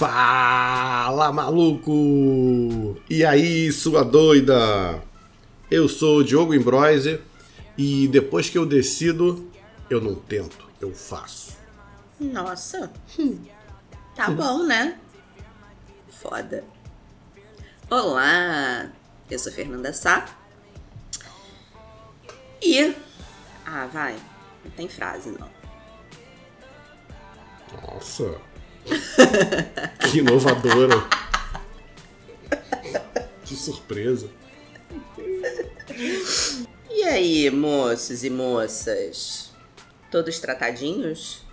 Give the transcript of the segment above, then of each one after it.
Fala, maluco! E aí, sua doida? Eu sou o Diogo Imbroise e depois que eu decido, eu não tento, eu faço. Nossa, hum, tá bom, né? Foda. Olá, eu sou Fernanda Sá. E. Ah, vai, não tem frase não. Nossa, que inovadora. Que surpresa. E aí, moços e moças? Todos tratadinhos?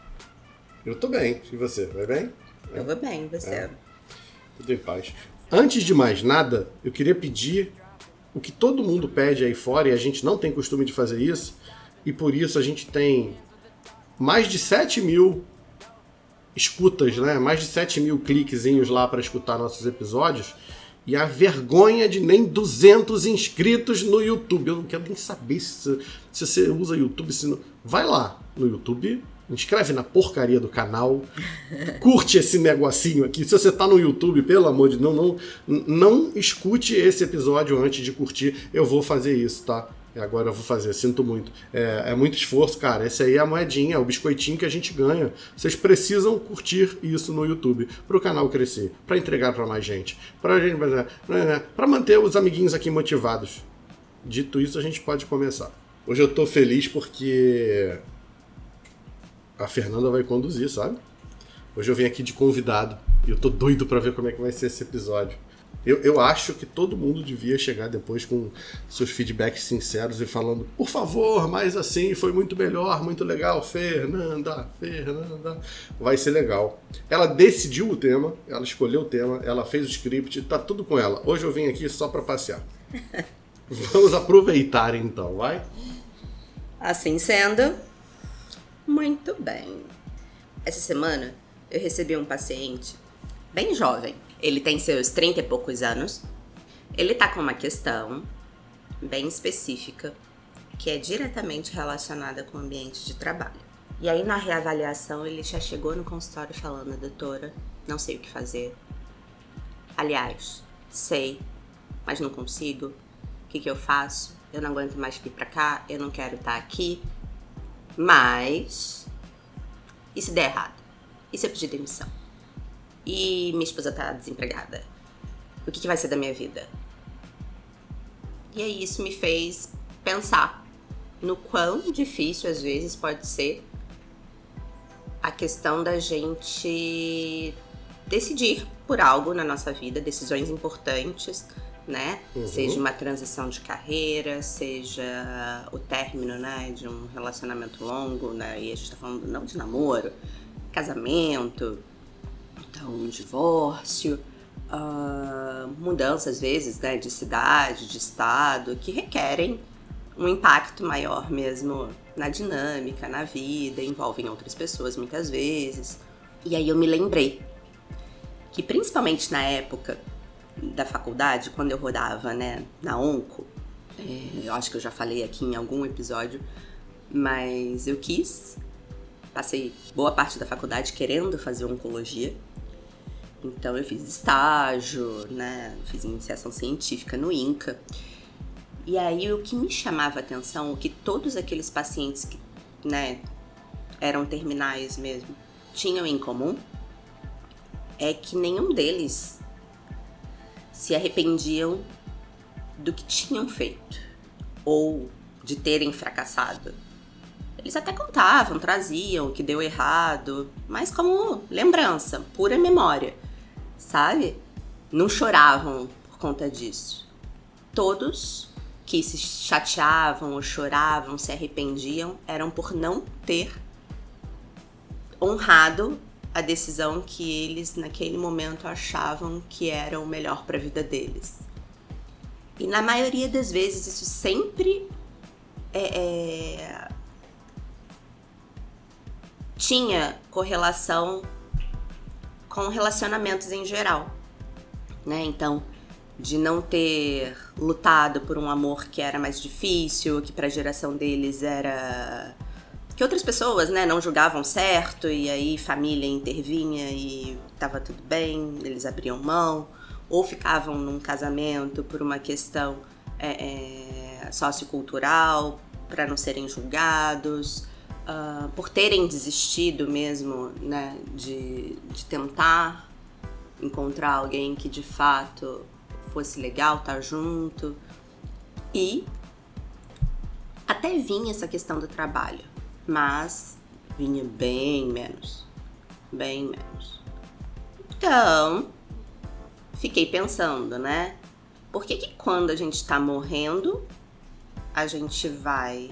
Eu tô bem, e você? Vai bem? Eu vou bem, você? É. Tudo em paz. Antes de mais nada, eu queria pedir o que todo mundo pede aí fora, e a gente não tem costume de fazer isso, e por isso a gente tem mais de 7 mil escutas, né? Mais de 7 mil cliquezinhos lá para escutar nossos episódios. E a vergonha de nem 200 inscritos no YouTube. Eu não quero nem saber se, se você usa YouTube. Se não... Vai lá no YouTube, inscreve na porcaria do canal, curte esse negocinho aqui. Se você tá no YouTube, pelo amor de Deus, não, não, não escute esse episódio antes de curtir. Eu vou fazer isso, tá? Agora eu vou fazer, sinto muito. É, é, muito esforço, cara. Essa aí é a moedinha, é o biscoitinho que a gente ganha. Vocês precisam curtir isso no YouTube para o canal crescer, para entregar para mais gente, para gente, para manter os amiguinhos aqui motivados. Dito isso, a gente pode começar. Hoje eu tô feliz porque a Fernanda vai conduzir, sabe? Hoje eu vim aqui de convidado e eu tô doido para ver como é que vai ser esse episódio. Eu, eu acho que todo mundo devia chegar depois com seus feedbacks sinceros e falando, por favor, mais assim, foi muito melhor, muito legal, Fernanda, Fernanda. Vai ser legal. Ela decidiu o tema, ela escolheu o tema, ela fez o script, tá tudo com ela. Hoje eu vim aqui só para passear. Vamos aproveitar então, vai? Assim sendo, muito bem. Essa semana eu recebi um paciente bem jovem ele tem seus 30 e poucos anos. Ele tá com uma questão bem específica que é diretamente relacionada com o ambiente de trabalho. E aí na reavaliação ele já chegou no consultório falando, doutora, não sei o que fazer. Aliás, sei, mas não consigo. O que, que eu faço? Eu não aguento mais vir pra cá, eu não quero estar aqui. Mas. E se der errado? E se eu pedir demissão? E minha esposa tá desempregada. O que, que vai ser da minha vida? E aí isso me fez pensar no quão difícil às vezes pode ser a questão da gente decidir por algo na nossa vida, decisões importantes, né? Uhum. Seja uma transição de carreira, seja o término, né, de um relacionamento longo, né? E a gente tá falando não de namoro, casamento, então, um divórcio, uh, mudança às vezes né, de cidade, de estado, que requerem um impacto maior mesmo na dinâmica, na vida, envolvem outras pessoas muitas vezes. E aí eu me lembrei que principalmente na época da faculdade, quando eu rodava né, na Onco, é, eu acho que eu já falei aqui em algum episódio, mas eu quis, passei boa parte da faculdade querendo fazer oncologia. Então eu fiz estágio, né? Fiz iniciação científica no INCA. E aí o que me chamava a atenção, o que todos aqueles pacientes que, né, eram terminais mesmo, tinham em comum, é que nenhum deles se arrependiam do que tinham feito ou de terem fracassado. Eles até contavam, traziam o que deu errado, mas como lembrança, pura memória sabe? Não choravam por conta disso. Todos que se chateavam ou choravam, se arrependiam, eram por não ter honrado a decisão que eles naquele momento achavam que era o melhor para a vida deles. E na maioria das vezes isso sempre é, é, tinha correlação com relacionamentos em geral, né? Então, de não ter lutado por um amor que era mais difícil, que para a geração deles era que outras pessoas, né, não julgavam certo e aí família intervinha e tava tudo bem, eles abriam mão ou ficavam num casamento por uma questão é, é, sociocultural para não serem julgados, uh, por terem desistido mesmo, né, de, de tentar encontrar alguém que de fato fosse legal estar tá junto e até vinha essa questão do trabalho, mas vinha bem menos, bem menos. Então, fiquei pensando, né? Por que, que quando a gente tá morrendo, a gente vai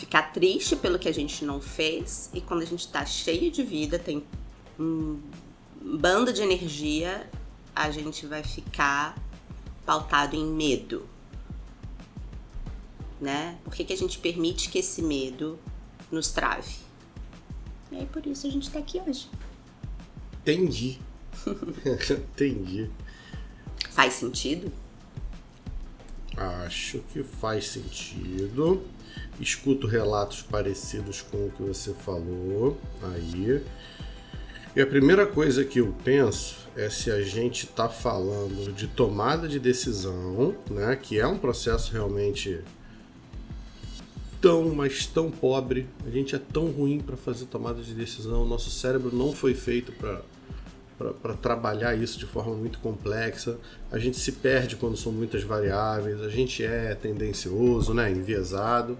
ficar triste pelo que a gente não fez e quando a gente tá cheio de vida, tem um bando de energia, a gente vai ficar pautado em medo, né? Por que, que a gente permite que esse medo nos trave? E aí por isso a gente tá aqui hoje. Entendi. Entendi. Faz sentido? Acho que faz sentido. Escuto relatos parecidos com o que você falou aí. E a primeira coisa que eu penso é se a gente está falando de tomada de decisão, né, que é um processo realmente tão, mas tão pobre. A gente é tão ruim para fazer tomada de decisão. Nosso cérebro não foi feito para para trabalhar isso de forma muito complexa. A gente se perde quando são muitas variáveis, a gente é tendencioso, né, enviesado.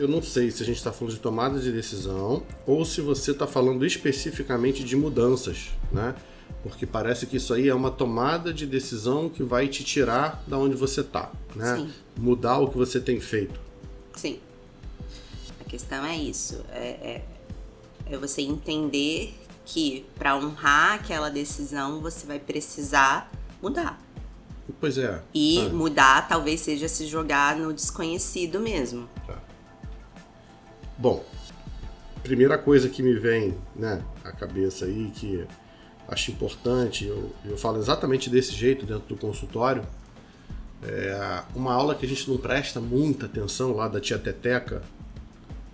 Eu não sei se a gente está falando de tomada de decisão ou se você está falando especificamente de mudanças, né? Porque parece que isso aí é uma tomada de decisão que vai te tirar da onde você está, né? Sim. Mudar o que você tem feito. Sim. A questão é isso. É, é, é você entender que para honrar aquela decisão você vai precisar mudar. Pois é. E ah. mudar talvez seja se jogar no desconhecido mesmo. Tá. Bom, primeira coisa que me vem né, à cabeça aí, que acho importante, eu, eu falo exatamente desse jeito dentro do consultório, é uma aula que a gente não presta muita atenção lá da tia Teteca,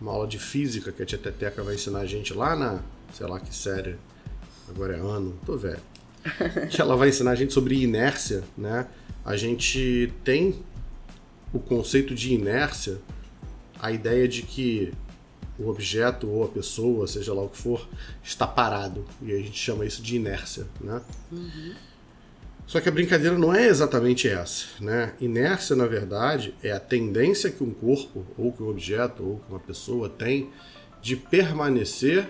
uma aula de física que a tia Teteca vai ensinar a gente lá na sei lá que série, agora é ano, tô velho. que ela vai ensinar a gente sobre inércia, né? A gente tem o conceito de inércia, a ideia de que o objeto ou a pessoa, seja lá o que for, está parado. E a gente chama isso de inércia, né? Uhum. Só que a brincadeira não é exatamente essa, né? Inércia, na verdade, é a tendência que um corpo, ou que um objeto, ou que uma pessoa tem de permanecer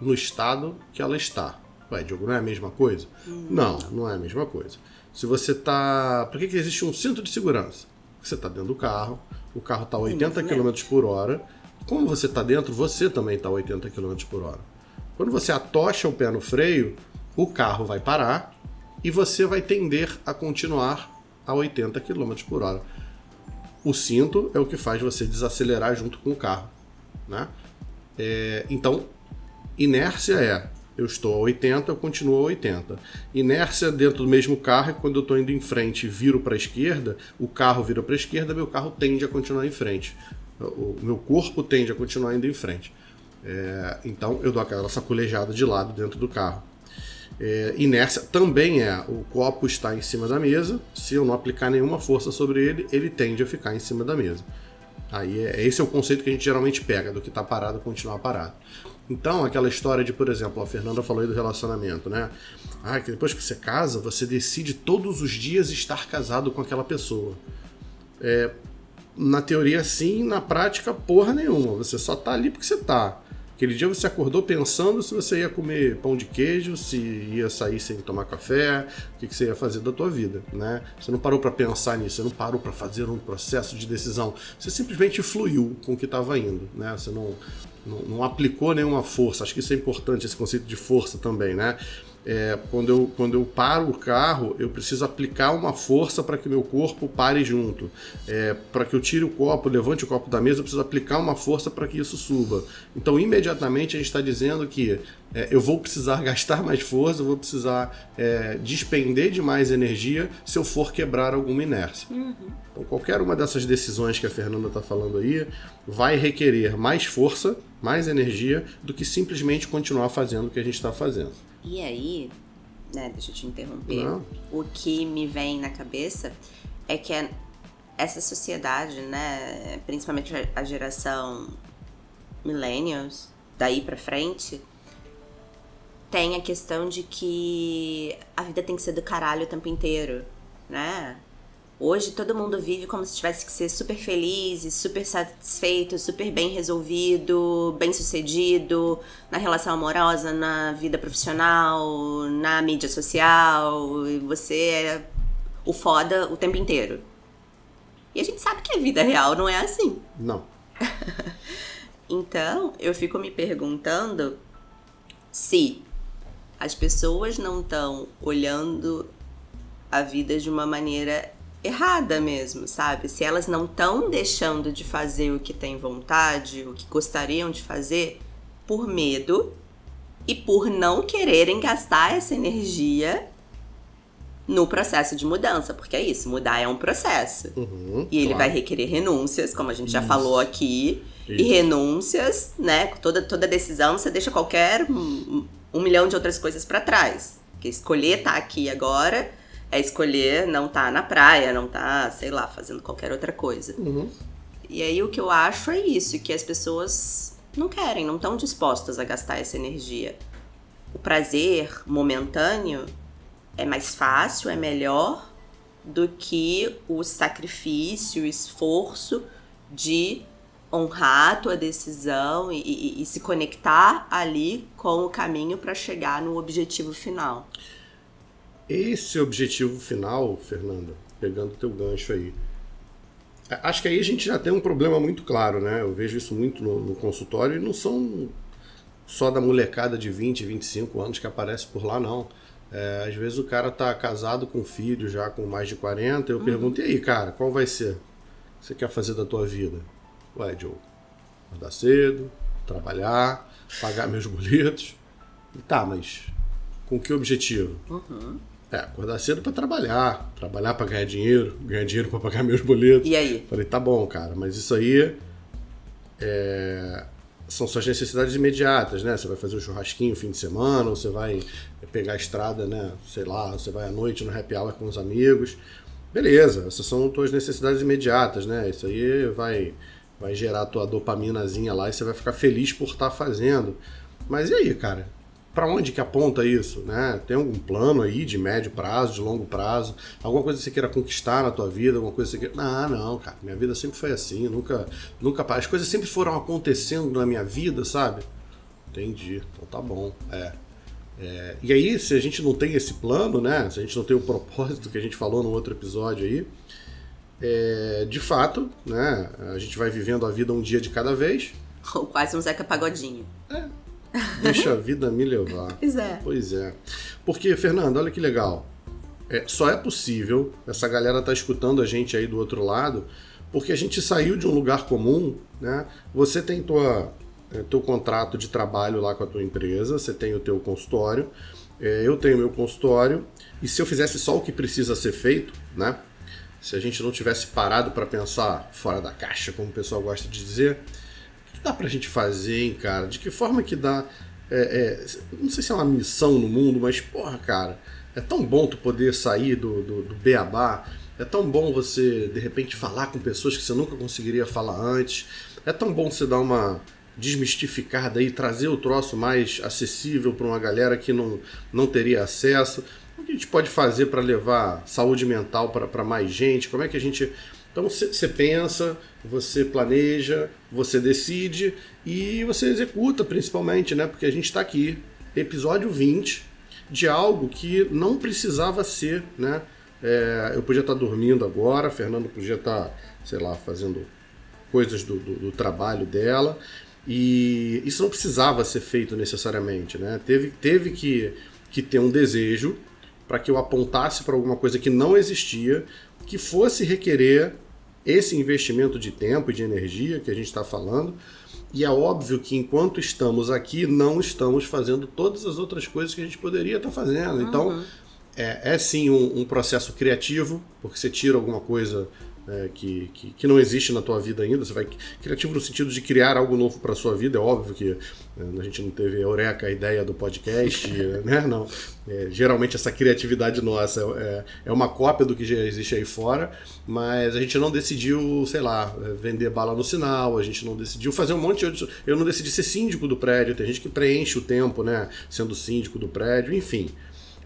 no estado que ela está. Ué, Diogo, não é a mesma coisa? Hum. Não, não é a mesma coisa. Se você está. Por que, que existe um cinto de segurança? Você está dentro do carro, o carro está a 80 km por hora. Como você está dentro, você também está a 80 km por hora. Quando você atocha o pé no freio, o carro vai parar e você vai tender a continuar a 80 km por hora. O cinto é o que faz você desacelerar junto com o carro. Né? É, então, Inércia é eu estou a 80, eu continuo a 80. Inércia dentro do mesmo carro é quando eu estou indo em frente e viro para a esquerda, o carro vira para a esquerda, meu carro tende a continuar em frente. O meu corpo tende a continuar indo em frente. É, então eu dou aquela sacolejada de lado dentro do carro. É, inércia também é o copo está em cima da mesa, se eu não aplicar nenhuma força sobre ele, ele tende a ficar em cima da mesa. Aí é, esse é o conceito que a gente geralmente pega, do que está parado continuar parado. Então, aquela história de, por exemplo, a Fernanda falou aí do relacionamento, né? Ah, que depois que você casa, você decide todos os dias estar casado com aquela pessoa. É, na teoria, sim, na prática, porra nenhuma. Você só tá ali porque você tá. Aquele dia você acordou pensando se você ia comer pão de queijo, se ia sair sem tomar café, o que, que você ia fazer da tua vida, né? Você não parou para pensar nisso, você não parou para fazer um processo de decisão. Você simplesmente fluiu com o que estava indo, né? Você não, não, não, aplicou nenhuma força. Acho que isso é importante, esse conceito de força também, né? É, quando, eu, quando eu paro o carro, eu preciso aplicar uma força para que meu corpo pare junto. É, para que eu tire o copo, levante o copo da mesa, eu preciso aplicar uma força para que isso suba. Então, imediatamente, a gente está dizendo que é, eu vou precisar gastar mais força, eu vou precisar é, despender de mais energia se eu for quebrar alguma inércia. Uhum. Então, qualquer uma dessas decisões que a Fernanda está falando aí vai requerer mais força, mais energia, do que simplesmente continuar fazendo o que a gente está fazendo. E aí, né, deixa eu te interromper, Não. o que me vem na cabeça é que essa sociedade, né, principalmente a geração millennials, daí para frente, tem a questão de que a vida tem que ser do caralho o tempo inteiro, né? Hoje todo mundo vive como se tivesse que ser super feliz, super satisfeito, super bem resolvido, bem sucedido na relação amorosa, na vida profissional, na mídia social. E você é o foda o tempo inteiro. E a gente sabe que a vida real não é assim. Não. então, eu fico me perguntando se as pessoas não estão olhando a vida de uma maneira errada mesmo, sabe? Se elas não estão deixando de fazer o que têm vontade, o que gostariam de fazer, por medo e por não quererem gastar essa energia no processo de mudança, porque é isso, mudar é um processo. Uhum, e ele claro. vai requerer renúncias, como a gente já isso. falou aqui. Isso. E renúncias, né? Toda, toda decisão você deixa qualquer um milhão de outras coisas para trás. Porque escolher estar tá aqui agora é escolher não estar tá na praia, não estar, tá, sei lá, fazendo qualquer outra coisa. Uhum. E aí o que eu acho é isso, que as pessoas não querem, não estão dispostas a gastar essa energia. O prazer momentâneo é mais fácil, é melhor do que o sacrifício, o esforço de honrar a tua decisão e, e, e se conectar ali com o caminho para chegar no objetivo final. Esse objetivo final, Fernanda, pegando teu gancho aí, acho que aí a gente já tem um problema muito claro, né? Eu vejo isso muito no, no consultório e não são só da molecada de 20, 25 anos que aparece por lá, não. É, às vezes o cara tá casado com filho já com mais de 40, eu uhum. pergunto, e aí, cara, qual vai ser? O que você quer fazer da tua vida? Ué, Joe, acordar cedo, trabalhar, pagar meus boletos. Tá, mas com que objetivo? Uhum. É, acordar cedo para trabalhar, trabalhar para ganhar dinheiro, ganhar dinheiro para pagar meus boletos. E aí? Falei, tá bom, cara, mas isso aí é, são suas necessidades imediatas, né? Você vai fazer um churrasquinho no fim de semana, ou você vai pegar a estrada, né? Sei lá, você vai à noite no happy hour com os amigos. Beleza, essas são suas necessidades imediatas, né? Isso aí vai vai gerar a tua dopaminazinha lá e você vai ficar feliz por estar tá fazendo. Mas e aí, cara? Para onde que aponta isso, né? Tem algum plano aí de médio prazo, de longo prazo? Alguma coisa que você queira conquistar na tua vida? Alguma coisa que você queira... Não, não, cara. Minha vida sempre foi assim, nunca, nunca... As coisas sempre foram acontecendo na minha vida, sabe? Entendi. Então tá bom. É. é. E aí, se a gente não tem esse plano, né? Se a gente não tem o propósito que a gente falou no outro episódio aí, é, de fato, né, a gente vai vivendo a vida um dia de cada vez. Ou quase um Zeca Pagodinho. É. Deixa a vida me levar. Pois é. Pois é. Porque, Fernando, olha que legal. É, só é possível, essa galera tá escutando a gente aí do outro lado, porque a gente saiu de um lugar comum, né? Você tem tua, é, teu contrato de trabalho lá com a tua empresa, você tem o teu consultório, é, eu tenho meu consultório, e se eu fizesse só o que precisa ser feito, né? se a gente não tivesse parado para pensar fora da caixa, como o pessoal gosta de dizer, que dá para a gente fazer, hein, cara? De que forma que dá. É, é, não sei se é uma missão no mundo, mas, porra, cara, é tão bom tu poder sair do, do, do beabá, é tão bom você, de repente, falar com pessoas que você nunca conseguiria falar antes, é tão bom você dar uma desmistificada e trazer o troço mais acessível para uma galera que não, não teria acesso. O que a gente pode fazer para levar saúde mental para mais gente? Como é que a gente. Então você pensa, você planeja, você decide e você executa principalmente, né? Porque a gente está aqui, episódio 20, de algo que não precisava ser, né? É, eu podia estar tá dormindo agora, Fernando podia estar, tá, sei lá, fazendo coisas do, do, do, trabalho dela. E isso não precisava ser feito necessariamente, né? Teve, teve que, que ter um desejo para que eu apontasse para alguma coisa que não existia, que fosse requerer esse investimento de tempo e de energia que a gente está falando, E é óbvio que enquanto estamos aqui, não estamos fazendo todas as outras coisas que a gente poderia estar fazendo. Então, uhum. é, é, sim um, um, processo criativo, porque você tira alguma coisa é, que, que, que, não existe na tua vida ainda. Você vai criativo no sentido de criar algo novo para sua vida. É óbvio que é, a gente não teve eureka a ideia do podcast, né? Não. É, geralmente essa criatividade nossa é, é uma cópia do que já existe aí fora, mas a gente não decidiu, sei lá, é, vender bala no sinal. A gente não decidiu fazer um monte de eu não decidi ser síndico do prédio. Tem gente que preenche o tempo, né? Sendo síndico do prédio, enfim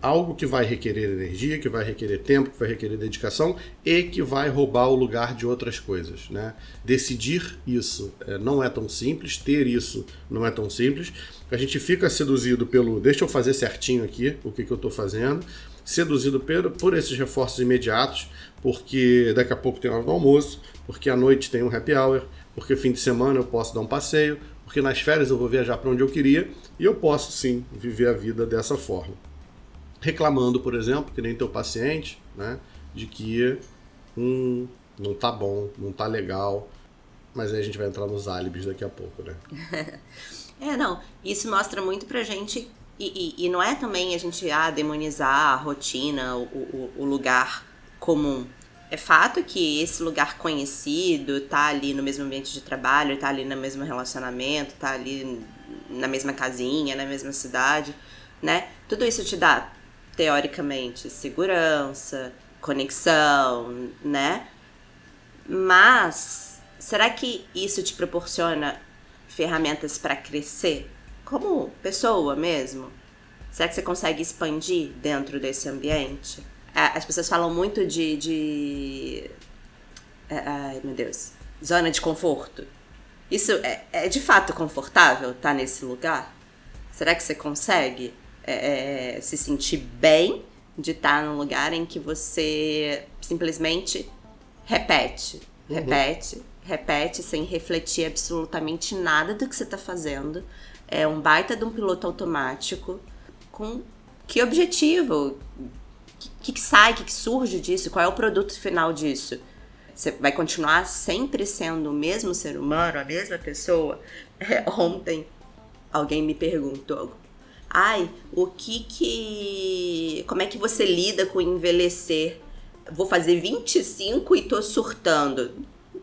algo que vai requerer energia, que vai requerer tempo, que vai requerer dedicação e que vai roubar o lugar de outras coisas. Né? Decidir isso é, não é tão simples, ter isso não é tão simples. A gente fica seduzido pelo deixa eu fazer certinho aqui o que, que eu estou fazendo, seduzido por, por esses reforços imediatos, porque daqui a pouco tem hora do almoço, porque à noite tem um happy hour, porque fim de semana eu posso dar um passeio, porque nas férias eu vou viajar para onde eu queria e eu posso sim viver a vida dessa forma reclamando, por exemplo, que nem teu paciente, né, de que hum, não tá bom, não tá legal, mas aí a gente vai entrar nos álibis daqui a pouco, né? é, não, isso mostra muito pra gente, e, e, e, não é também a gente ah, demonizar a rotina, o, o, o lugar comum. É fato que esse lugar conhecido, tá ali no mesmo ambiente de trabalho, tá ali no mesmo relacionamento, tá ali na mesma casinha, na mesma cidade, né? Tudo isso te dá teoricamente, segurança, conexão, né? Mas será que isso te proporciona ferramentas para crescer como pessoa mesmo? Será que você consegue expandir dentro desse ambiente? As pessoas falam muito de, de é, ai meu Deus, zona de conforto. Isso é, é de fato confortável estar tá nesse lugar? Será que você consegue? É, é, se sentir bem de estar num lugar em que você simplesmente repete, uhum. repete, repete sem refletir absolutamente nada do que você está fazendo. É um baita de um piloto automático com que objetivo? O que, que, sai, o que, que surge disso? Qual é o produto final disso? Você vai continuar sempre sendo o mesmo ser humano, a mesma pessoa? É, ontem alguém me perguntou ai, o que que. Como é que você lida com envelhecer? Vou fazer 25 e tô surtando.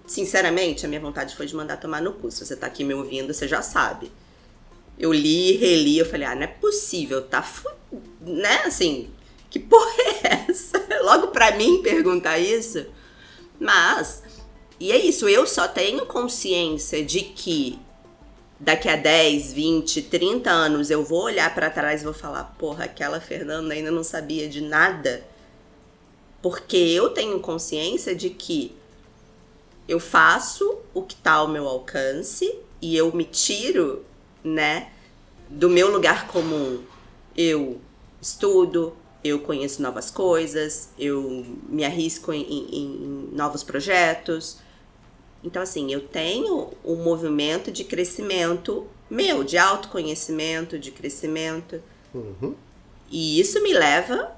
Sinceramente, a minha vontade foi de mandar tomar no cu. Se você tá aqui me ouvindo, você já sabe. Eu li, reli, eu falei, ah, não é possível, tá fu... né? Assim, que porra é essa? Logo pra mim perguntar isso. Mas, e é isso, eu só tenho consciência de que daqui a 10, 20, 30 anos eu vou olhar para trás e vou falar, porra, aquela Fernanda ainda não sabia de nada. Porque eu tenho consciência de que eu faço o que está ao meu alcance e eu me tiro, né, do meu lugar comum. Eu estudo, eu conheço novas coisas, eu me arrisco em, em, em novos projetos, então, assim, eu tenho um movimento de crescimento meu, de autoconhecimento, de crescimento. Uhum. E isso me leva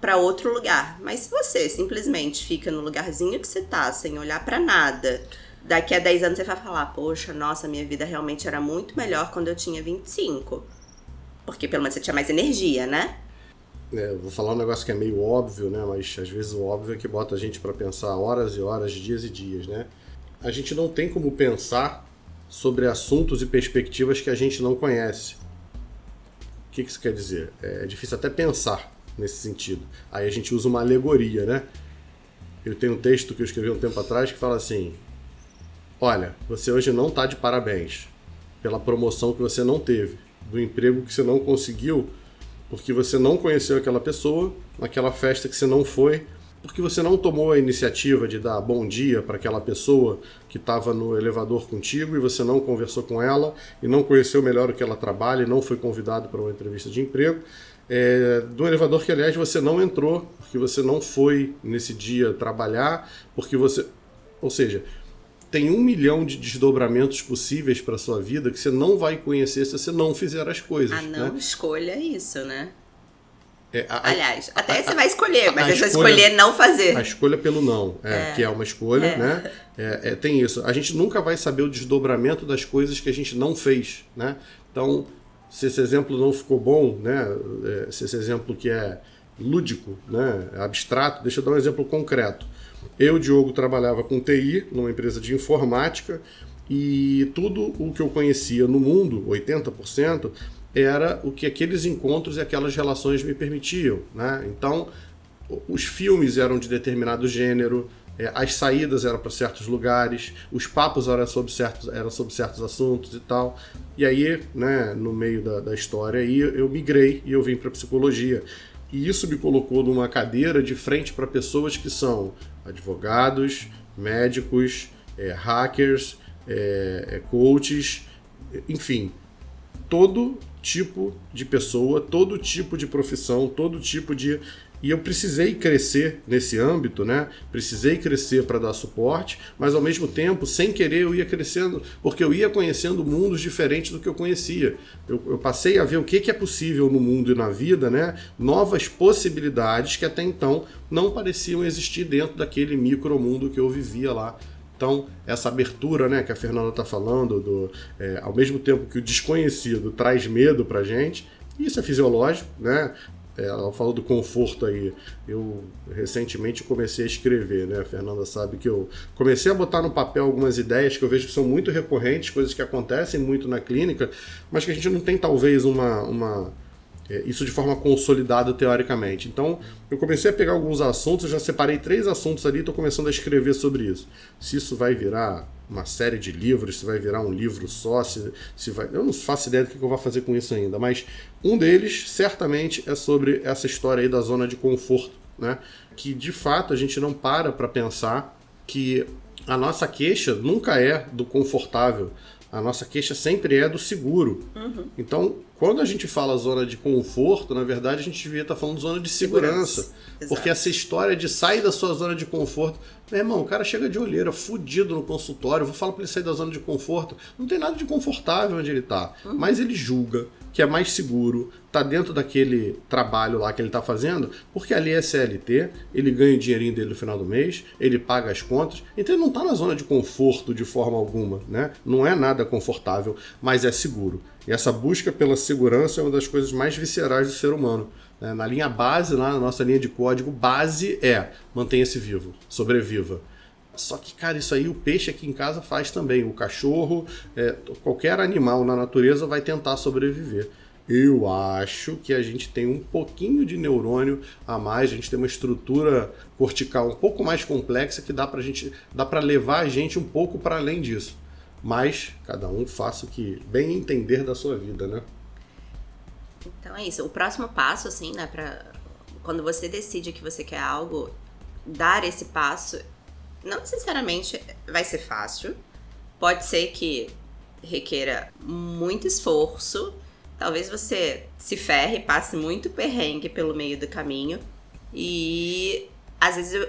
para outro lugar. Mas se você simplesmente fica no lugarzinho que você tá, sem olhar para nada, daqui a 10 anos você vai falar: Poxa, nossa, minha vida realmente era muito melhor quando eu tinha 25. Porque pelo menos você tinha mais energia, né? É, vou falar um negócio que é meio óbvio, né? Mas às vezes o óbvio é que bota a gente para pensar horas e horas, dias e dias, né? A gente não tem como pensar sobre assuntos e perspectivas que a gente não conhece. O que isso quer dizer? É difícil até pensar nesse sentido. Aí a gente usa uma alegoria, né? Eu tenho um texto que eu escrevi um tempo atrás que fala assim: Olha, você hoje não está de parabéns pela promoção que você não teve, do emprego que você não conseguiu, porque você não conheceu aquela pessoa, naquela festa que você não foi, porque você não tomou a iniciativa de dar bom dia para aquela pessoa que estava no elevador contigo e você não conversou com ela e não conheceu melhor o que ela trabalha e não foi convidado para uma entrevista de emprego. É, do elevador que, aliás, você não entrou, porque você não foi nesse dia trabalhar, porque você. Ou seja, tem um milhão de desdobramentos possíveis para sua vida que você não vai conhecer se você não fizer as coisas. A não né? escolha isso, né? É, a- Aliás, até a- você vai escolher, mas você vai escolha- escolher não fazer. A escolha pelo não, é, que é uma escolha, né? É, é, tem isso. A gente nunca vai saber o desdobramento das coisas que a gente não fez, né? Então, se esse exemplo não ficou bom, né? é, Se esse exemplo que é lúdico, né? Abstrato, deixa eu dar um exemplo concreto. Eu, Diogo, trabalhava com TI numa empresa de informática e tudo o que eu conhecia no mundo, 80%, era o que aqueles encontros e aquelas relações me permitiam, né? Então, os filmes eram de determinado gênero, é, as saídas eram para certos lugares, os papos eram sobre certos, eram sobre certos assuntos e tal. E aí, né, no meio da, da história aí, eu migrei e eu vim para psicologia. E isso me colocou numa cadeira de frente para pessoas que são advogados, médicos, é, hackers, é, é, coaches, enfim, todo tipo de pessoa, todo tipo de profissão, todo tipo de. E eu precisei crescer nesse âmbito, né? Precisei crescer para dar suporte, mas ao mesmo tempo, sem querer, eu ia crescendo, porque eu ia conhecendo mundos diferentes do que eu conhecia. Eu, eu passei a ver o que, que é possível no mundo e na vida, né? Novas possibilidades que até então não pareciam existir dentro daquele micromundo que eu vivia lá então, essa abertura né, que a Fernanda está falando, do, é, ao mesmo tempo que o desconhecido traz medo para gente, isso é fisiológico, né? É, Ela falou do conforto aí. Eu recentemente comecei a escrever, né? A Fernanda sabe que eu comecei a botar no papel algumas ideias que eu vejo que são muito recorrentes, coisas que acontecem muito na clínica, mas que a gente não tem talvez uma, uma isso de forma consolidada teoricamente. Então, eu comecei a pegar alguns assuntos, já separei três assuntos ali e estou começando a escrever sobre isso. Se isso vai virar uma série de livros, se vai virar um livro só, se, se vai. Eu não faço ideia do que eu vou fazer com isso ainda, mas um deles certamente é sobre essa história aí da zona de conforto, né? Que de fato a gente não para para pensar que a nossa queixa nunca é do confortável. A nossa queixa sempre é do seguro. Então, quando a gente fala zona de conforto, na verdade a gente devia estar falando zona de segurança. Segurança. Porque essa história de sair da sua zona de conforto. Meu irmão, o cara chega de olheira, fudido no consultório, vou falar para ele sair da zona de conforto. Não tem nada de confortável onde ele tá. Mas ele julga que é mais seguro, tá dentro daquele trabalho lá que ele tá fazendo, porque ali é CLT, ele ganha o dinheirinho dele no final do mês, ele paga as contas, então ele não tá na zona de conforto de forma alguma, né? Não é nada confortável, mas é seguro. E essa busca pela segurança é uma das coisas mais viscerais do ser humano. né? Na linha base, lá na nossa linha de código, base é mantenha-se vivo, sobreviva. Só que, cara, isso aí o peixe aqui em casa faz também. O cachorro, é, qualquer animal na natureza vai tentar sobreviver. Eu acho que a gente tem um pouquinho de neurônio a mais, a gente tem uma estrutura cortical um pouco mais complexa que dá pra gente, dá para levar a gente um pouco para além disso. Mas cada um faça o que bem entender da sua vida, né? Então é isso. O próximo passo, assim, né, pra. Quando você decide que você quer algo, dar esse passo, não necessariamente vai ser fácil. Pode ser que requeira muito esforço. Talvez você se ferre, passe muito perrengue pelo meio do caminho. E às vezes eu,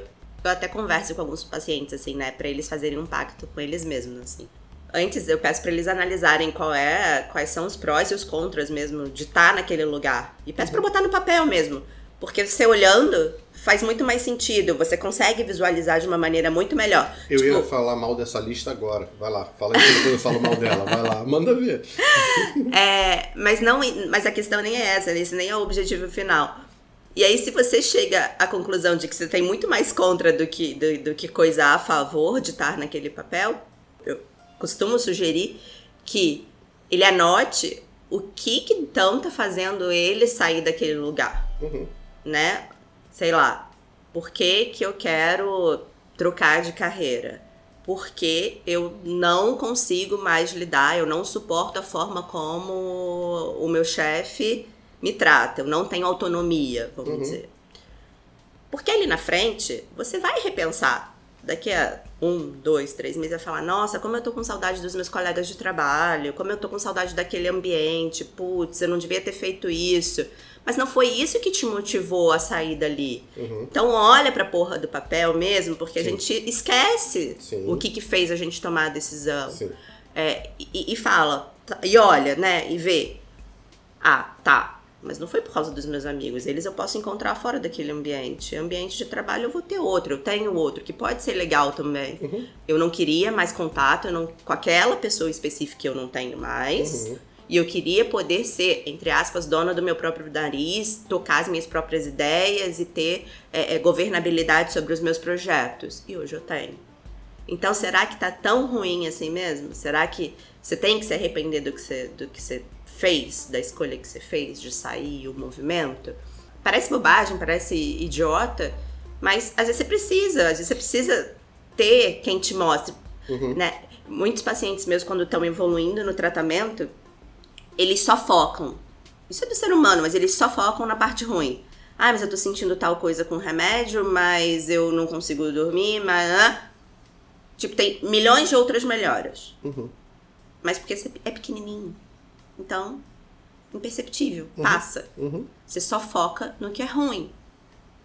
eu até converso com alguns pacientes, assim, né, pra eles fazerem um pacto com eles mesmos, assim. Antes eu peço pra eles analisarem qual é, quais são os prós e os contras mesmo de estar naquele lugar. E peço pra botar no papel mesmo. Porque você olhando faz muito mais sentido, você consegue visualizar de uma maneira muito melhor. Eu Tipo, ia falar mal dessa lista agora. Vai lá, fala depois eu falo mal dela. Vai lá, manda ver. É, mas não, mas a questão nem é essa, esse nem é o objetivo final. E aí, se você chega à conclusão de que você tem muito mais contra do que, do, do que coisa a favor de estar naquele papel, eu costumo sugerir que ele anote o que, que então tá fazendo ele sair daquele lugar, Uhum. Né? Sei lá, por que, que eu quero trocar de carreira? Porque eu não consigo mais lidar, eu não suporto a forma como o meu chefe me trata, eu não tenho autonomia, vamos Uhum. dizer. Porque ali na frente, você vai repensar. Daqui a um, dois, três meses, vai falar: Nossa, como eu tô com saudade dos meus colegas de trabalho, como eu tô com saudade daquele ambiente, putz, eu não devia ter feito isso. Mas não foi isso que te motivou a sair dali. Uhum. Então olha pra porra do papel mesmo, porque a Sim. gente esquece Sim. o que, que fez a gente tomar a decisão. É, e, e fala, tá, e olha, né, e vê. Ah, tá. Mas não foi por causa dos meus amigos. Eles eu posso encontrar fora daquele ambiente. Ambiente de trabalho eu vou ter outro. Eu tenho outro, que pode ser legal também. Uhum. Eu não queria mais contato não, com aquela pessoa específica que eu não tenho mais. Uhum. E eu queria poder ser, entre aspas, dona do meu próprio nariz, tocar as minhas próprias ideias e ter é, é, governabilidade sobre os meus projetos. E hoje eu tenho. Então, será que tá tão ruim assim mesmo? Será que você tem que se arrepender do que você, do que você fez, da escolha que você fez de sair o movimento? Parece bobagem, parece idiota, mas às vezes você precisa, às vezes você precisa ter quem te mostre. Uhum. Né? Muitos pacientes meus, quando estão evoluindo no tratamento, eles só focam. Isso é do ser humano, mas eles só focam na parte ruim. Ah, mas eu tô sentindo tal coisa com remédio, mas eu não consigo dormir, mas. Tipo, tem milhões de outras melhoras. Uhum. Mas porque você é pequenininho. Então, imperceptível. Uhum. Passa. Uhum. Você só foca no que é ruim.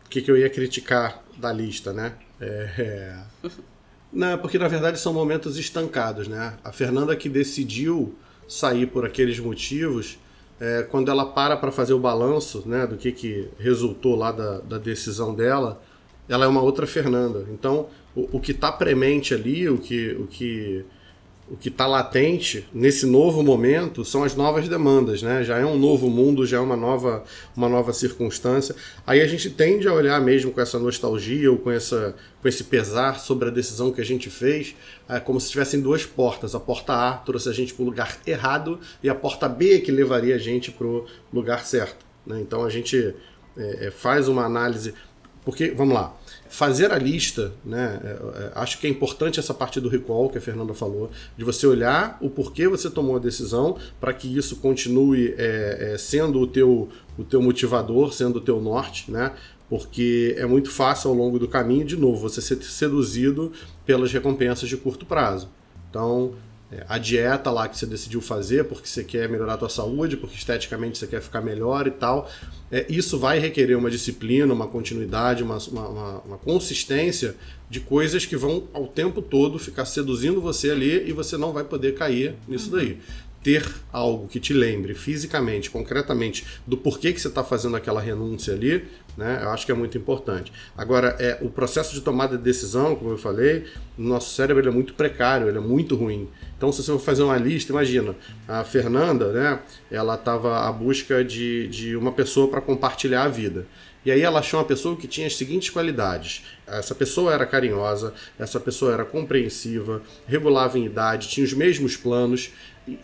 O que, que eu ia criticar da lista, né? É... é. Não, porque na verdade são momentos estancados, né? A Fernanda que decidiu sair por aqueles motivos, é, quando ela para para fazer o balanço né, do que, que resultou lá da, da decisão dela, ela é uma outra Fernanda. Então, o, o que está premente ali, o que, o que o que está latente nesse novo momento são as novas demandas, né? Já é um novo mundo, já é uma nova, uma nova circunstância. Aí a gente tende a olhar mesmo com essa nostalgia ou com, essa, com esse pesar sobre a decisão que a gente fez, é, como se tivessem duas portas. A porta A trouxe a gente para o lugar errado e a porta B que levaria a gente para o lugar certo. Né? Então a gente é, é faz uma análise. Porque, vamos lá, fazer a lista, né? É, é, acho que é importante essa parte do recall que a Fernanda falou, de você olhar o porquê você tomou a decisão para que isso continue é, é, sendo o teu, o teu motivador, sendo o teu norte, né? Porque é muito fácil ao longo do caminho, de novo, você ser seduzido pelas recompensas de curto prazo. Então, a dieta lá que você decidiu fazer porque você quer melhorar a tua saúde, porque esteticamente você quer ficar melhor e tal, é, isso vai requerer uma disciplina, uma continuidade, uma, uma, uma, consistência de coisas que vão ao tempo todo ficar seduzindo você ali e você não vai poder cair nisso daí ter algo que te lembre fisicamente, concretamente, do porquê que você está fazendo aquela renúncia ali, né? Eu acho que é muito importante. Agora, é o processo de tomada de decisão, como eu falei, no nosso cérebro é muito precário, ele é muito ruim. Então, se você for fazer uma lista, imagina, a Fernanda, né? Ela estava à busca de, de uma pessoa para compartilhar a vida. E aí ela achou uma pessoa que tinha as seguintes qualidades. Essa pessoa era carinhosa, essa pessoa era compreensiva, regulava em idade, tinha os mesmos planos,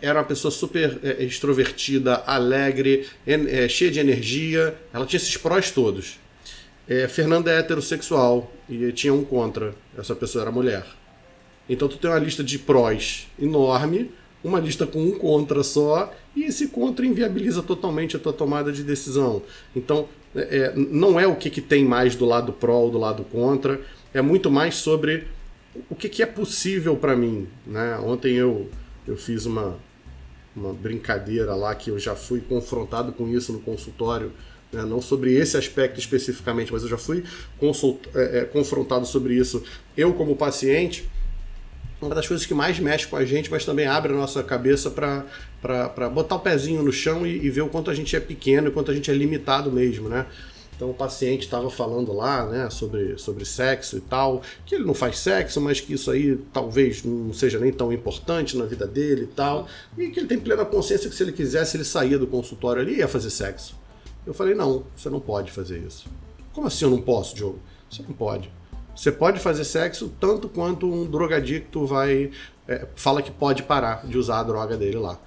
era uma pessoa super é, extrovertida, alegre, é, cheia de energia. Ela tinha esses prós todos. É, Fernanda é heterossexual e tinha um contra. Essa pessoa era mulher. Então tu tem uma lista de prós enorme, uma lista com um contra só, e esse contra inviabiliza totalmente a tua tomada de decisão. Então é, é não é o que, que tem mais do lado pró ou do lado contra, é muito mais sobre o que, que é possível para mim. Né? Ontem eu eu fiz uma, uma brincadeira lá que eu já fui confrontado com isso no consultório, né? não sobre esse aspecto especificamente, mas eu já fui é, é, confrontado sobre isso, eu como paciente. Uma das coisas que mais mexe com a gente, mas também abre a nossa cabeça para botar o pezinho no chão e, e ver o quanto a gente é pequeno e quanto a gente é limitado mesmo, né? Então o paciente estava falando lá, né, sobre, sobre sexo e tal, que ele não faz sexo, mas que isso aí talvez não seja nem tão importante na vida dele e tal, e que ele tem plena consciência que se ele quisesse ele saía do consultório ali e ia fazer sexo. Eu falei, não, você não pode fazer isso. Como assim eu não posso, Diogo? Você não pode. Você pode fazer sexo tanto quanto um drogadicto vai é, fala que pode parar de usar a droga dele lá.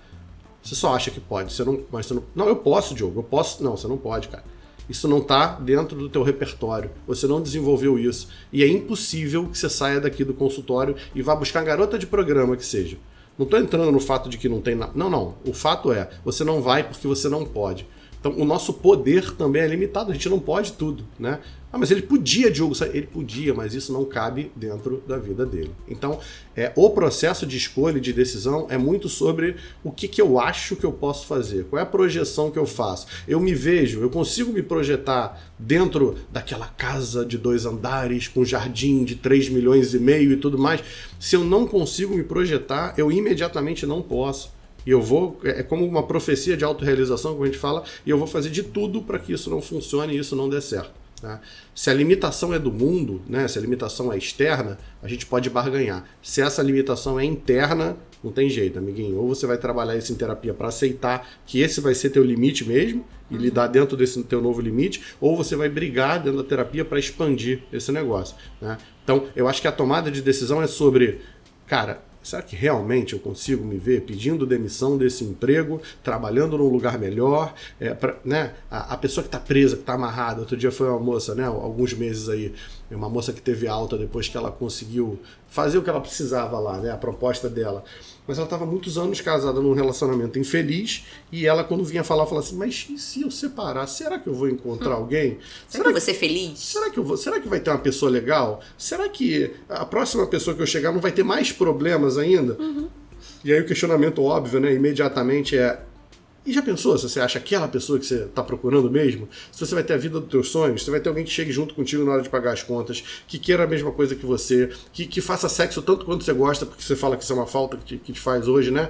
Você só acha que pode, você não, mas você não. Não, eu posso, Diogo, eu posso. Não, você não pode, cara. Isso não está dentro do teu repertório. Você não desenvolveu isso. E é impossível que você saia daqui do consultório e vá buscar garota de programa que seja. Não estou entrando no fato de que não tem nada. Não, não. O fato é, você não vai porque você não pode. Então, o nosso poder também é limitado, a gente não pode tudo, né? Ah, mas ele podia, Diogo, ele podia, mas isso não cabe dentro da vida dele. Então, é, o processo de escolha e de decisão é muito sobre o que, que eu acho que eu posso fazer, qual é a projeção que eu faço. Eu me vejo, eu consigo me projetar dentro daquela casa de dois andares, com jardim de 3 milhões e meio e tudo mais. Se eu não consigo me projetar, eu imediatamente não posso. E eu vou, é como uma profecia de autorrealização, como a gente fala, e eu vou fazer de tudo para que isso não funcione e isso não dê certo. Né? Se a limitação é do mundo, né, se a limitação é externa, a gente pode barganhar. Se essa limitação é interna, não tem jeito, amiguinho. Ou você vai trabalhar isso em terapia para aceitar que esse vai ser teu limite mesmo e uhum. lidar dentro desse teu novo limite, ou você vai brigar dentro da terapia para expandir esse negócio. Né? Então, eu acho que a tomada de decisão é sobre, cara, Será que realmente eu consigo me ver pedindo demissão desse emprego, trabalhando num lugar melhor? É, pra, né? a, a, pessoa que está presa, que está amarrada, outro dia foi uma moça, né, alguns meses aí, uma moça que teve alta depois que ela conseguiu fazer o que ela precisava lá, né, a proposta dela mas ela estava muitos anos casada num relacionamento infeliz e ela, quando vinha falar, falava assim: Mas e se eu separar? Será que eu vou encontrar hum. alguém? Será, será que eu vou ser feliz? Será que, eu vou, será que vai ter uma pessoa legal? Será que a próxima pessoa que eu chegar não vai ter mais problemas ainda? Uhum. E aí o questionamento óbvio, né, imediatamente é: e já pensou se você acha aquela pessoa que você está procurando mesmo? Se você vai ter a vida dos teus sonhos, se vai ter alguém que chegue junto contigo na hora de pagar as contas, que queira a mesma coisa que você, que, que faça sexo tanto quanto você gosta, porque você fala que isso é uma falta que te, que te faz hoje, né?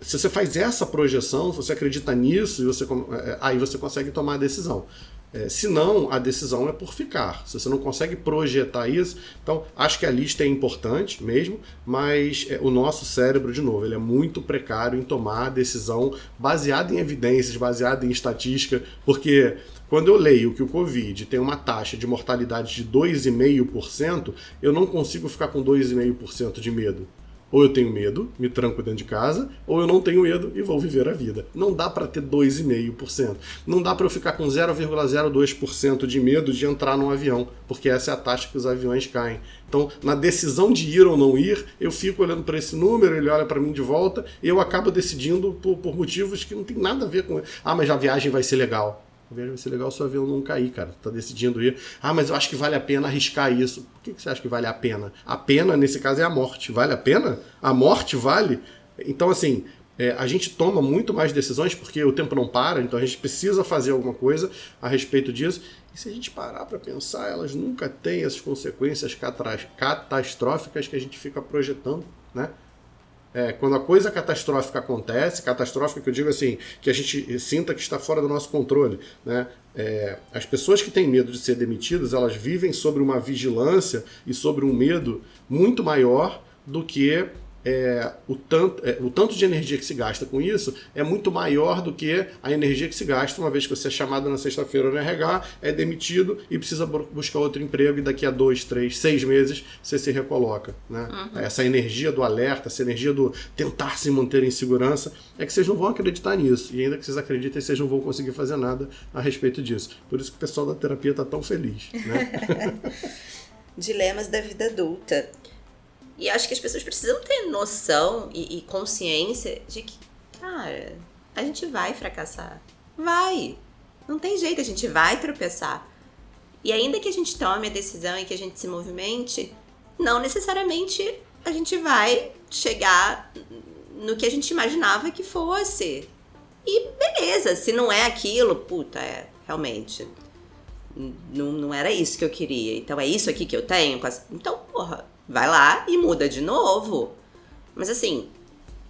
Se você faz essa projeção, se você acredita nisso, você, é, aí você consegue tomar a decisão. É, se não, a decisão é por ficar. Se você não consegue projetar isso, então acho que a lista é importante mesmo, mas é, o nosso cérebro, de novo, ele é muito precário em tomar decisão baseada em evidências, baseada em estatística, porque quando eu leio que o Covid tem uma taxa de mortalidade de 2,5%, eu não consigo ficar com 2,5% de medo. Ou eu tenho medo, me tranco dentro de casa, ou eu não tenho medo e vou viver a vida. Não dá para ter 2,5%. Não dá para eu ficar com 0,02% de medo de entrar num avião, porque essa é a taxa que os aviões caem. Então, na decisão de ir ou não ir, eu fico olhando para esse número, ele olha para mim de volta, e eu acabo decidindo por, por motivos que não tem nada a ver com. Ah, mas a viagem vai ser legal. Vai ser legal seu avião não cair, cara. Tá decidindo ir. Ah, mas eu acho que vale a pena arriscar isso. Por que, que você acha que vale a pena? A pena, nesse caso, é a morte. Vale a pena? A morte vale? Então, assim, é, a gente toma muito mais decisões porque o tempo não para, então a gente precisa fazer alguma coisa a respeito disso. E se a gente parar para pensar, elas nunca têm as consequências catastróficas que a gente fica projetando, né? É, quando a coisa catastrófica acontece, catastrófica que eu digo assim, que a gente sinta que está fora do nosso controle, né? É, as pessoas que têm medo de ser demitidas, elas vivem sobre uma vigilância e sobre um medo muito maior do que é, o, tanto, é, o tanto de energia que se gasta com isso é muito maior do que a energia que se gasta uma vez que você é chamado na sexta-feira no RH, é demitido e precisa buscar outro emprego e daqui a dois, três, seis meses você se recoloca. Né? Uhum. Essa energia do alerta, essa energia do tentar se manter em segurança, é que vocês não vão acreditar nisso. E ainda que vocês acreditem, vocês não vão conseguir fazer nada a respeito disso. Por isso que o pessoal da terapia está tão feliz. Né? Dilemas da vida adulta. E acho que as pessoas precisam ter noção e, e consciência de que, cara, a gente vai fracassar. Vai. Não tem jeito, a gente vai tropeçar. E ainda que a gente tome a decisão e que a gente se movimente, não necessariamente a gente vai chegar no que a gente imaginava que fosse. E beleza, se não é aquilo, puta, é, realmente. Não, não era isso que eu queria. Então é isso aqui que eu tenho. Então, porra, vai lá e muda de novo. Mas assim,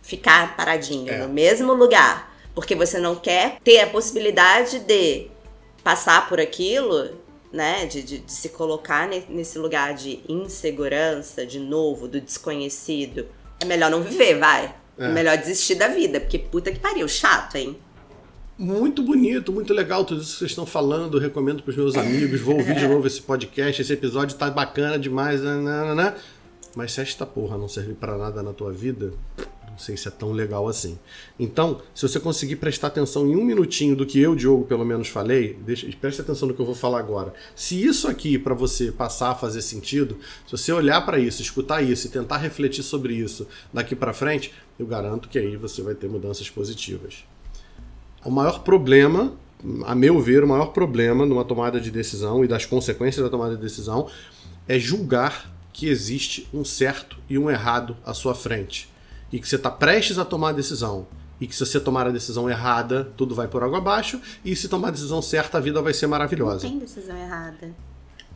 ficar paradinho é. no mesmo lugar, porque você não quer ter a possibilidade de passar por aquilo, né? De, de, de se colocar nesse lugar de insegurança, de novo, do desconhecido. É melhor não viver, vai. É. é melhor desistir da vida, porque puta que pariu, chato, hein? Muito bonito, muito legal tudo isso que vocês estão falando. Recomendo para os meus amigos. Vou ouvir de novo esse podcast. Esse episódio tá bacana demais. Né, né, né, Mas se esta porra não servir para nada na tua vida, não sei se é tão legal assim. Então, se você conseguir prestar atenção em um minutinho do que eu, Diogo, pelo menos falei, deixa, preste atenção no que eu vou falar agora. Se isso aqui para você passar a fazer sentido, se você olhar para isso, escutar isso e tentar refletir sobre isso daqui para frente, eu garanto que aí você vai ter mudanças positivas o maior problema, a meu ver, o maior problema numa tomada de decisão e das consequências da tomada de decisão é julgar que existe um certo e um errado à sua frente. E que você está prestes a tomar a decisão. E que se você tomar a decisão errada, tudo vai por água abaixo. E se tomar a decisão certa, a vida vai ser maravilhosa. Não tem decisão errada.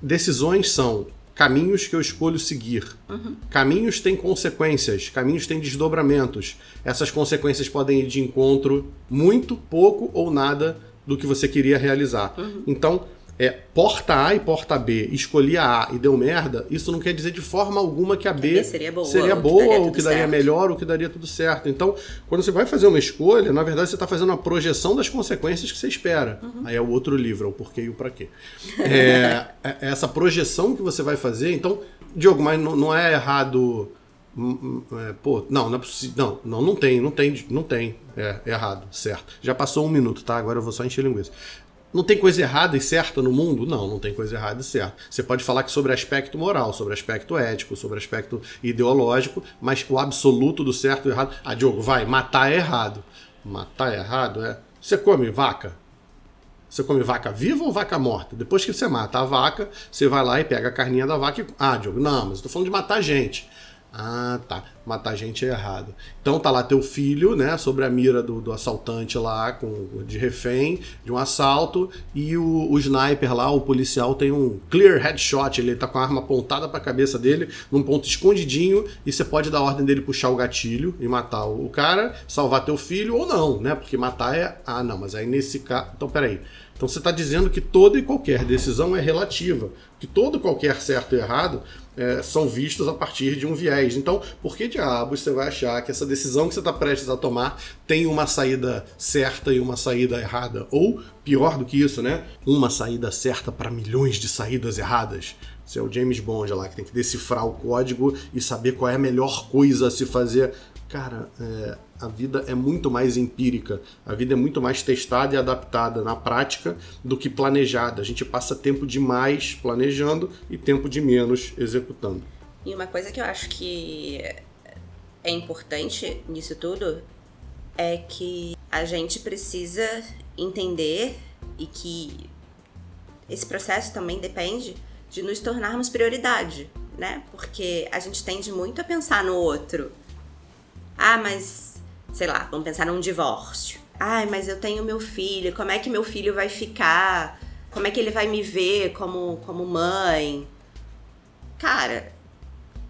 Decisões são caminhos que eu escolho seguir. Uhum. Caminhos têm consequências, caminhos têm desdobramentos. Essas consequências podem ir de encontro muito, pouco ou nada do que você queria realizar. Uhum. Então, é, porta A e porta B, escolhi a A e deu merda, isso não quer dizer de forma alguma que a B, seria boa, seria ou que boa daria ou que daria melhor ou que daria tudo certo. Então, quando você vai fazer uma escolha, na verdade você está fazendo uma projeção das consequências que você espera. Uhum. Aí é o outro livro, é o porquê e o pra quê. É, é essa projeção que você vai fazer, então, Diogo, mas não, não é errado. hum, hum, é, pô, não, não é possível. Não, não, não tem, não tem, não tem. É, é errado, certo. Já passou um minuto, tá? Agora eu vou só encher linguiça. Não tem coisa errada e certa no mundo? Não, não tem coisa errada e certa. Você pode falar que sobre aspecto moral, sobre aspecto ético, sobre aspecto ideológico, mas o absoluto do certo e errado. Ah, Diogo, vai, matar é errado. Matar é errado? É. Você come vaca? Você come vaca viva ou vaca morta? Depois que você mata a vaca, você vai lá e pega a carninha da vaca e. Ah, Diogo, não, mas eu tô falando de matar gente. Ah, tá. Matar gente é errado. Então tá lá teu filho, né, sobre a mira do, do assaltante lá, com, de refém, de um assalto, e o, o sniper lá, o policial, tem um clear headshot, ele tá com a arma apontada pra cabeça dele, num ponto escondidinho, e você pode dar ordem dele puxar o gatilho e matar o cara, salvar teu filho ou não, né? Porque matar é. Ah, não, mas aí nesse caso. Então, peraí. Então você está dizendo que toda e qualquer decisão é relativa, que todo qualquer certo e errado é, são vistos a partir de um viés. Então, por que diabos você vai achar que essa decisão que você está prestes a tomar tem uma saída certa e uma saída errada? Ou, pior do que isso, né? Uma saída certa para milhões de saídas erradas. Você é o James Bond lá, que tem que decifrar o código e saber qual é a melhor coisa a se fazer. Cara, é, a vida é muito mais empírica, a vida é muito mais testada e adaptada na prática do que planejada. A gente passa tempo demais planejando e tempo de menos executando. E uma coisa que eu acho que é importante nisso tudo é que a gente precisa entender e que esse processo também depende de nos tornarmos prioridade, né? Porque a gente tende muito a pensar no outro. Ah, mas sei lá, vamos pensar num divórcio. Ai, mas eu tenho meu filho, como é que meu filho vai ficar? Como é que ele vai me ver como, como mãe? Cara,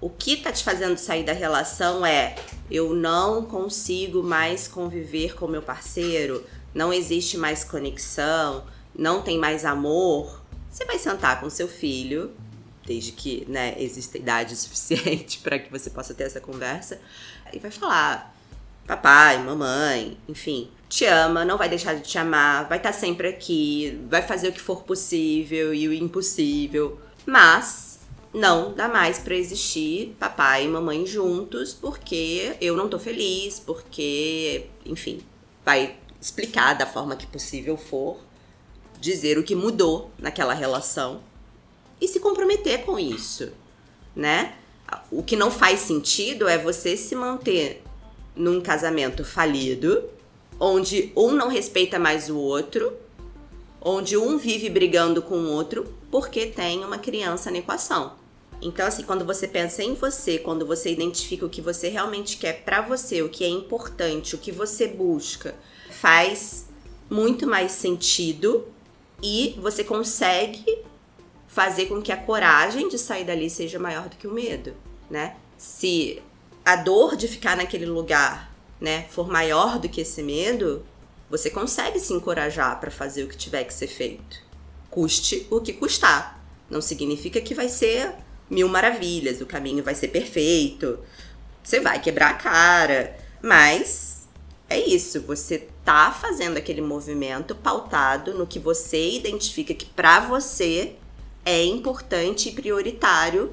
o que tá te fazendo sair da relação é eu não consigo mais conviver com meu parceiro, não existe mais conexão, não tem mais amor. Você vai sentar com seu filho, desde que né, exista idade suficiente para que você possa ter essa conversa, e vai falar: papai, mamãe, enfim, te ama, não vai deixar de te amar, vai estar sempre aqui, vai fazer o que for possível e o impossível, mas não dá mais para existir papai e mamãe juntos porque eu não tô feliz, porque, enfim, vai explicar da forma que possível for, dizer o que mudou naquela relação e se comprometer com isso, né? O que não faz sentido é você se manter num casamento falido, onde um não respeita mais o outro, onde um vive brigando com o outro porque tem uma criança na equação. Então, assim, quando você pensa em você, quando você identifica o que você realmente quer para você, o que é importante, o que você busca, faz muito mais sentido e você consegue fazer com que a coragem de sair dali seja maior do que o medo, né? Se a dor de ficar naquele lugar, né, for maior do que esse medo, você consegue se encorajar para fazer o que tiver que ser feito. Custe o que custar. Não significa que vai ser mil maravilhas, o caminho vai ser perfeito. Você vai quebrar a cara, mas é isso, você tá fazendo aquele movimento pautado no que você identifica que para você é importante e prioritário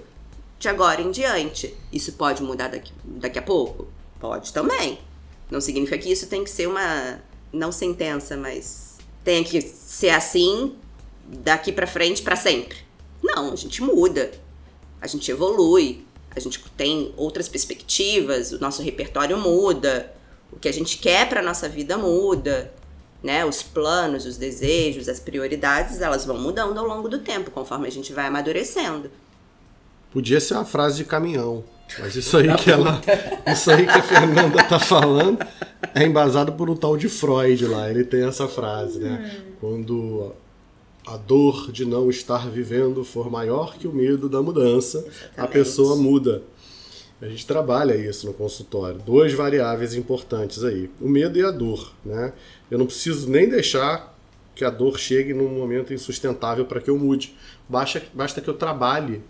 de agora em diante. Isso pode mudar daqui, daqui a pouco? Pode também. Não significa que isso tem que ser uma. Não sentença, mas. Tem que ser assim daqui para frente para sempre. Não, a gente muda. A gente evolui. A gente tem outras perspectivas. O nosso repertório muda. O que a gente quer para nossa vida muda. Né? Os planos, os desejos, as prioridades, elas vão mudando ao longo do tempo, conforme a gente vai amadurecendo. Podia ser uma frase de caminhão. Mas isso aí que ela. Isso aí que a Fernanda tá falando é embasado por um tal de Freud lá. Ele tem essa frase, né? Quando a dor de não estar vivendo for maior que o medo da mudança, Exatamente. a pessoa muda. A gente trabalha isso no consultório. Duas variáveis importantes aí: o medo e a dor. Né? Eu não preciso nem deixar que a dor chegue num momento insustentável para que eu mude. Basta, basta que eu trabalhe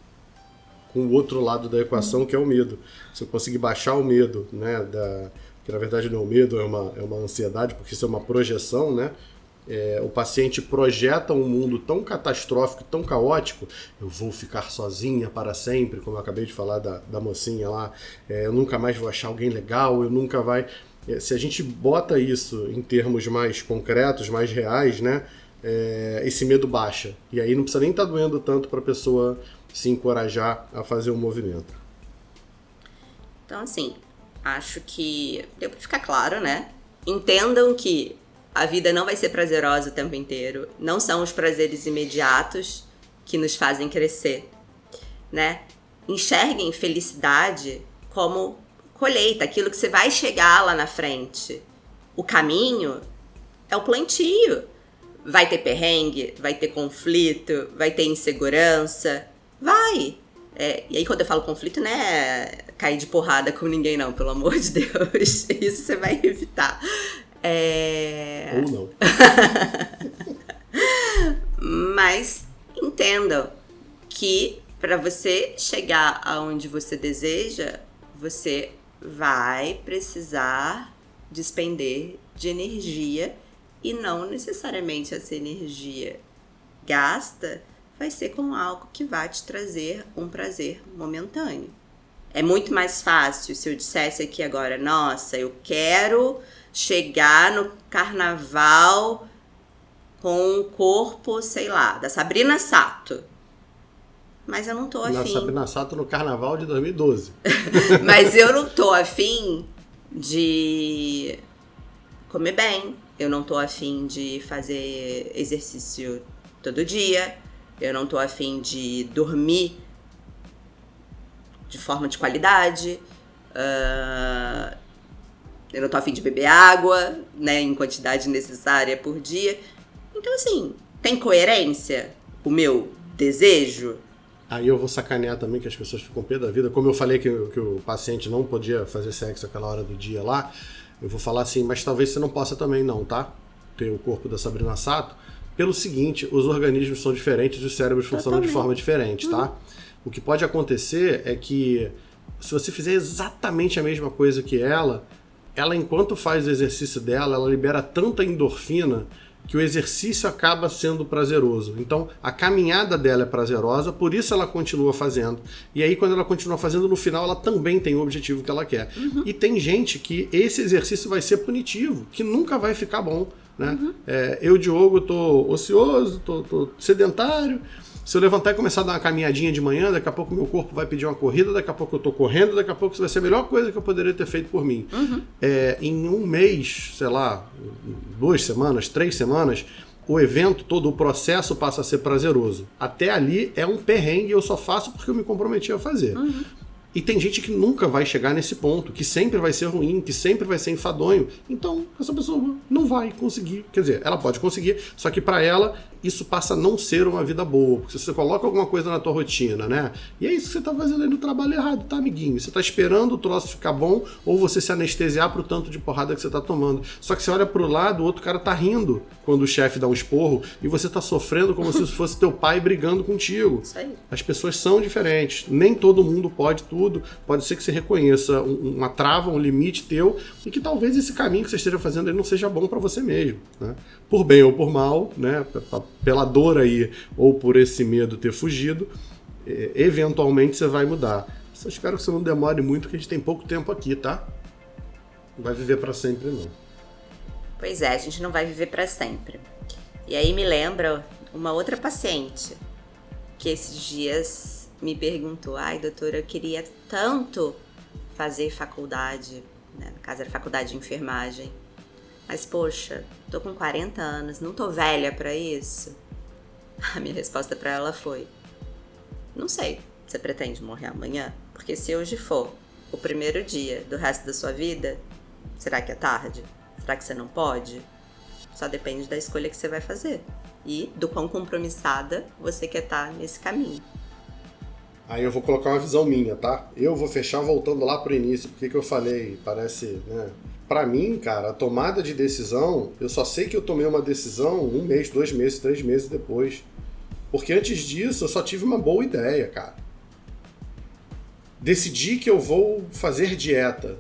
com o outro lado da equação, que é o medo. Se eu conseguir baixar o medo, né, da, que na verdade não é um medo, é uma, é uma ansiedade, porque isso é uma projeção, né? É, o paciente projeta um mundo tão catastrófico, tão caótico, eu vou ficar sozinha para sempre, como eu acabei de falar da, da mocinha lá, é, eu nunca mais vou achar alguém legal, eu nunca vai. É, se a gente bota isso em termos mais concretos, mais reais, né? É, esse medo baixa. E aí não precisa nem estar tá doendo tanto para a pessoa se encorajar a fazer um movimento. Então, assim, acho que deu para ficar claro, né? Entendam que a vida não vai ser prazerosa o tempo inteiro. Não são os prazeres imediatos que nos fazem crescer, né? Enxerguem felicidade como colheita, aquilo que você vai chegar lá na frente. O caminho é o plantio. Vai ter perrengue, vai ter conflito, vai ter insegurança. Vai! É, e aí, quando eu falo conflito, não é cair de porrada com ninguém, não, pelo amor de Deus. Isso você vai evitar. É... Ou não. Mas entendam que para você chegar aonde você deseja, você vai precisar despender de energia e não necessariamente essa energia gasta vai ser com algo que vai te trazer um prazer momentâneo. É muito mais fácil se eu dissesse aqui agora, nossa, eu quero chegar no carnaval com um corpo, sei lá, da Sabrina Sato. Mas eu não tô afim. Na Sabrina Sato no carnaval de 2012. Mas eu não tô afim de comer bem. Eu não tô afim de fazer exercício todo dia. Eu não tô afim de dormir de forma de qualidade. Uh, eu não tô afim de beber água, né, em quantidade necessária por dia. Então, assim, tem coerência o meu desejo? Aí eu vou sacanear também que as pessoas ficam pé da vida. Como eu falei que, que o paciente não podia fazer sexo aquela hora do dia lá, eu vou falar assim, mas talvez você não possa também não, tá? Ter o corpo da Sabrina Sato. Pelo seguinte, os organismos são diferentes e os cérebros funcionam de forma diferente, tá? Uhum. O que pode acontecer é que se você fizer exatamente a mesma coisa que ela, ela enquanto faz o exercício dela, ela libera tanta endorfina que o exercício acaba sendo prazeroso. Então, a caminhada dela é prazerosa, por isso ela continua fazendo. E aí, quando ela continua fazendo, no final ela também tem o objetivo que ela quer. Uhum. E tem gente que esse exercício vai ser punitivo, que nunca vai ficar bom. Né? Uhum. É, eu, Diogo, tô ocioso, tô, tô sedentário, se eu levantar e começar a dar uma caminhadinha de manhã, daqui a pouco meu corpo vai pedir uma corrida, daqui a pouco eu tô correndo, daqui a pouco isso vai ser a melhor coisa que eu poderia ter feito por mim. Uhum. É, em um mês, sei lá, duas semanas, três semanas, o evento todo, o processo passa a ser prazeroso. Até ali é um perrengue, eu só faço porque eu me comprometi a fazer. Uhum. E tem gente que nunca vai chegar nesse ponto, que sempre vai ser ruim, que sempre vai ser enfadonho. Então, essa pessoa não vai conseguir. Quer dizer, ela pode conseguir, só que para ela isso passa a não ser uma vida boa. Porque se você coloca alguma coisa na tua rotina, né? E é isso que você tá fazendo aí no trabalho errado, tá, amiguinho? Você tá esperando o troço ficar bom ou você se anestesiar pro tanto de porrada que você tá tomando. Só que você olha pro lado, o outro cara tá rindo quando o chefe dá um esporro e você tá sofrendo como se fosse teu pai brigando contigo. Isso aí. As pessoas são diferentes. Nem todo mundo pode tudo. Pode ser que você reconheça uma trava, um limite teu e que talvez esse caminho que você esteja fazendo ele não seja bom para você mesmo, né? Por bem ou por mal, né? Pela dor aí ou por esse medo ter fugido, é, eventualmente você vai mudar. Só espero que você não demore muito, que a gente tem pouco tempo aqui, tá? Não vai viver para sempre, não. Pois é, a gente não vai viver para sempre. E aí me lembra uma outra paciente que esses dias me perguntou: ai, doutora, eu queria tanto fazer faculdade, né? no caso era faculdade de enfermagem. Mas poxa, tô com 40 anos, não tô velha para isso. A minha resposta para ela foi: Não sei, você pretende morrer amanhã? Porque se hoje for o primeiro dia do resto da sua vida, será que é tarde? Será que você não pode? Só depende da escolha que você vai fazer. e do quão compromissada você quer estar tá nesse caminho. Aí eu vou colocar uma visão minha, tá? Eu vou fechar voltando lá pro início, porque que eu falei, parece, né? Pra mim, cara, a tomada de decisão, eu só sei que eu tomei uma decisão um mês, dois meses, três meses depois. Porque antes disso eu só tive uma boa ideia, cara. Decidi que eu vou fazer dieta.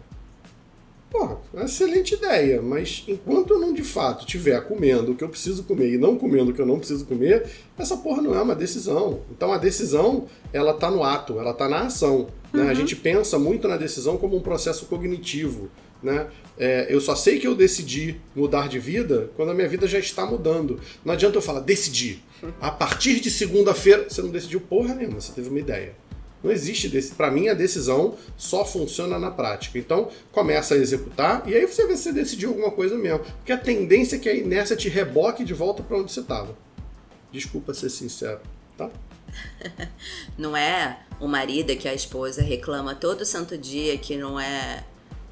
Pô, excelente ideia, mas enquanto eu não de fato estiver comendo o que eu preciso comer e não comendo o que eu não preciso comer, essa porra não é uma decisão. Então a decisão, ela tá no ato, ela tá na ação. Né? A uhum. gente pensa muito na decisão como um processo cognitivo. Né? É, eu só sei que eu decidi mudar de vida quando a minha vida já está mudando. Não adianta eu falar, decidi. A partir de segunda-feira, você não decidiu porra nenhuma, você teve uma ideia. Não existe desse. Para mim, a decisão só funciona na prática. Então, começa a executar e aí você vê se você decidiu alguma coisa mesmo. Porque a tendência é que a inércia te reboque de volta para onde você estava. Desculpa ser sincero, tá? Não é o marido que a esposa reclama todo santo dia que não é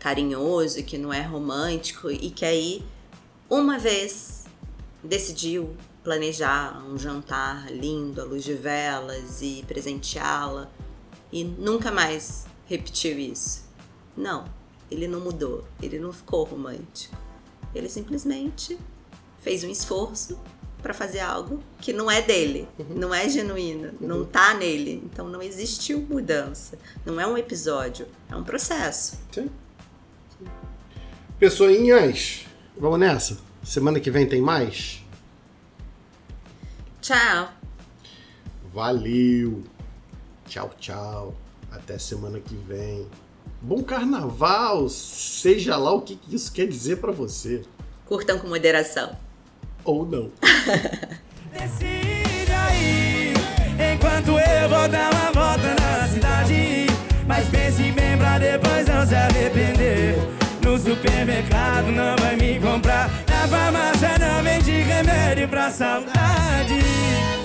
carinhoso, que não é romântico e que aí uma vez decidiu planejar um jantar lindo à luz de velas e presenteá-la e nunca mais repetiu isso. Não, ele não mudou, ele não ficou romântico. Ele simplesmente fez um esforço para fazer algo que não é dele, uhum. não é genuíno, uhum. não tá nele. Então não existiu mudança. Não é um episódio, é um processo. Sim. Sim. Pessoinhas, vamos nessa? Semana que vem tem mais? Tchau. Valeu. Tchau, tchau. Até semana que vem. Bom carnaval, seja lá o que isso quer dizer para você. Curtam com moderação. Ou não. Decide aí, enquanto eu vou dar uma supermercado não vai me comprar. Na farmácia não vende remédio pra saudade.